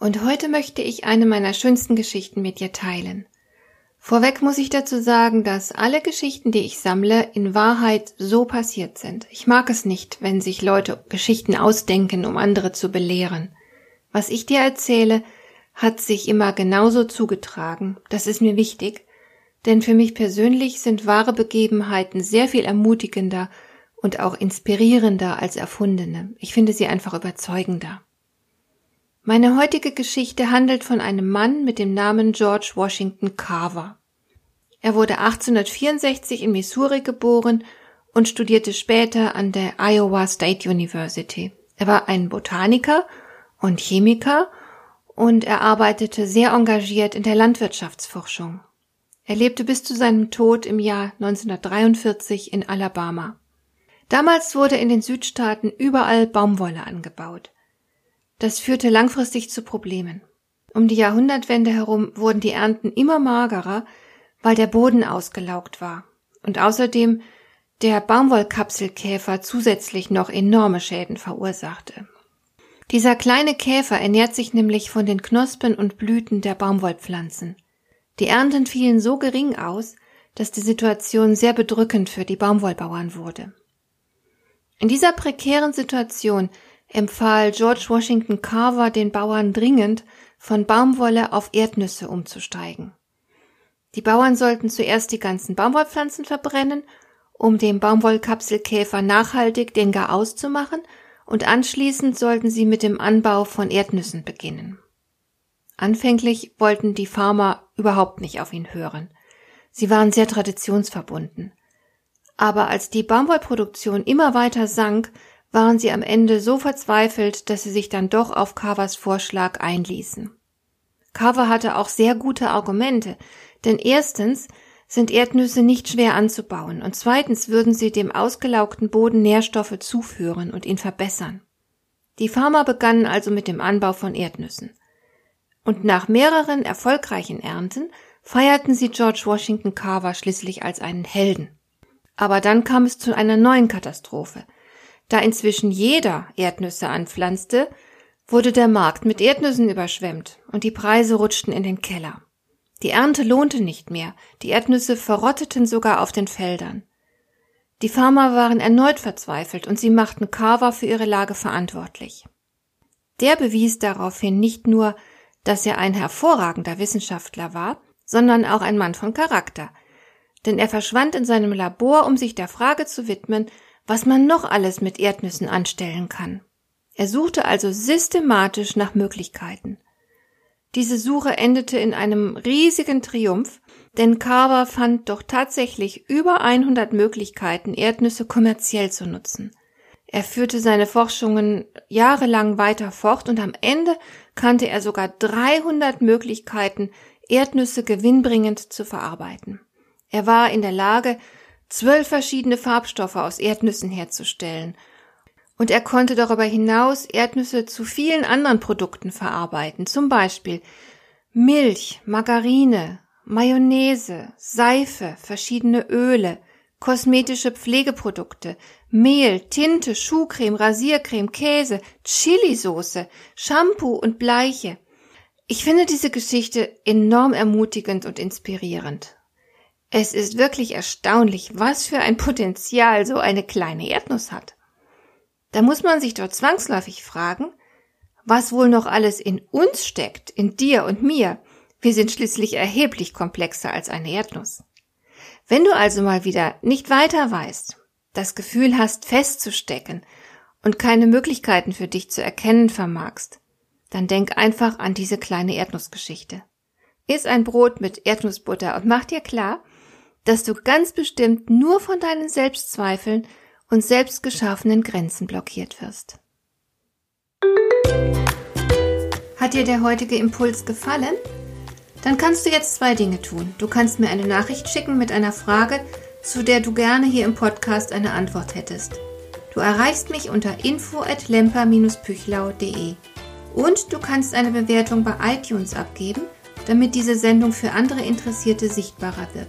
und heute möchte ich eine meiner schönsten Geschichten mit dir teilen. Vorweg muss ich dazu sagen, dass alle Geschichten, die ich sammle, in Wahrheit so passiert sind. Ich mag es nicht, wenn sich Leute Geschichten ausdenken, um andere zu belehren. Was ich dir erzähle, hat sich immer genauso zugetragen. Das ist mir wichtig, denn für mich persönlich sind wahre Begebenheiten sehr viel ermutigender und auch inspirierender als erfundene. Ich finde sie einfach überzeugender. Meine heutige Geschichte handelt von einem Mann mit dem Namen George Washington Carver. Er wurde 1864 in Missouri geboren und studierte später an der Iowa State University. Er war ein Botaniker und Chemiker und er arbeitete sehr engagiert in der Landwirtschaftsforschung. Er lebte bis zu seinem Tod im Jahr 1943 in Alabama. Damals wurde in den Südstaaten überall Baumwolle angebaut. Das führte langfristig zu Problemen. Um die Jahrhundertwende herum wurden die Ernten immer magerer, weil der Boden ausgelaugt war. Und außerdem der Baumwollkapselkäfer zusätzlich noch enorme Schäden verursachte. Dieser kleine Käfer ernährt sich nämlich von den Knospen und Blüten der Baumwollpflanzen. Die Ernten fielen so gering aus, dass die Situation sehr bedrückend für die Baumwollbauern wurde. In dieser prekären Situation empfahl George Washington Carver den Bauern dringend, von Baumwolle auf Erdnüsse umzusteigen. Die Bauern sollten zuerst die ganzen Baumwollpflanzen verbrennen, um dem Baumwollkapselkäfer nachhaltig den Gar auszumachen, und anschließend sollten sie mit dem Anbau von Erdnüssen beginnen. Anfänglich wollten die Farmer überhaupt nicht auf ihn hören. Sie waren sehr traditionsverbunden. Aber als die Baumwollproduktion immer weiter sank, waren sie am Ende so verzweifelt, dass sie sich dann doch auf Carvers Vorschlag einließen. Carver hatte auch sehr gute Argumente, denn erstens sind Erdnüsse nicht schwer anzubauen und zweitens würden sie dem ausgelaugten Boden Nährstoffe zuführen und ihn verbessern. Die Farmer begannen also mit dem Anbau von Erdnüssen. Und nach mehreren erfolgreichen Ernten feierten sie George Washington Carver schließlich als einen Helden. Aber dann kam es zu einer neuen Katastrophe – da inzwischen jeder Erdnüsse anpflanzte, wurde der Markt mit Erdnüssen überschwemmt und die Preise rutschten in den Keller. Die Ernte lohnte nicht mehr, die Erdnüsse verrotteten sogar auf den Feldern. Die Farmer waren erneut verzweifelt und sie machten Carver für ihre Lage verantwortlich. Der bewies daraufhin nicht nur, dass er ein hervorragender Wissenschaftler war, sondern auch ein Mann von Charakter. Denn er verschwand in seinem Labor, um sich der Frage zu widmen, was man noch alles mit Erdnüssen anstellen kann. Er suchte also systematisch nach Möglichkeiten. Diese Suche endete in einem riesigen Triumph, denn Carver fand doch tatsächlich über 100 Möglichkeiten, Erdnüsse kommerziell zu nutzen. Er führte seine Forschungen jahrelang weiter fort und am Ende kannte er sogar 300 Möglichkeiten, Erdnüsse gewinnbringend zu verarbeiten. Er war in der Lage, zwölf verschiedene Farbstoffe aus Erdnüssen herzustellen. Und er konnte darüber hinaus Erdnüsse zu vielen anderen Produkten verarbeiten, zum Beispiel Milch, Margarine, Mayonnaise, Seife, verschiedene Öle, kosmetische Pflegeprodukte, Mehl, Tinte, Schuhcreme, Rasiercreme, Käse, Chilisauce, Shampoo und Bleiche. Ich finde diese Geschichte enorm ermutigend und inspirierend. Es ist wirklich erstaunlich, was für ein Potenzial so eine kleine Erdnuss hat. Da muss man sich doch zwangsläufig fragen, was wohl noch alles in uns steckt, in dir und mir. Wir sind schließlich erheblich komplexer als eine Erdnuss. Wenn du also mal wieder nicht weiter weißt, das Gefühl hast, festzustecken und keine Möglichkeiten für dich zu erkennen vermagst, dann denk einfach an diese kleine Erdnussgeschichte. Iss ein Brot mit Erdnussbutter und mach dir klar, dass du ganz bestimmt nur von deinen Selbstzweifeln und selbstgeschaffenen Grenzen blockiert wirst. Hat dir der heutige Impuls gefallen? Dann kannst du jetzt zwei Dinge tun. Du kannst mir eine Nachricht schicken mit einer Frage, zu der du gerne hier im Podcast eine Antwort hättest. Du erreichst mich unter info@lemper-püchlau.de. Und du kannst eine Bewertung bei iTunes abgeben, damit diese Sendung für andere Interessierte sichtbarer wird.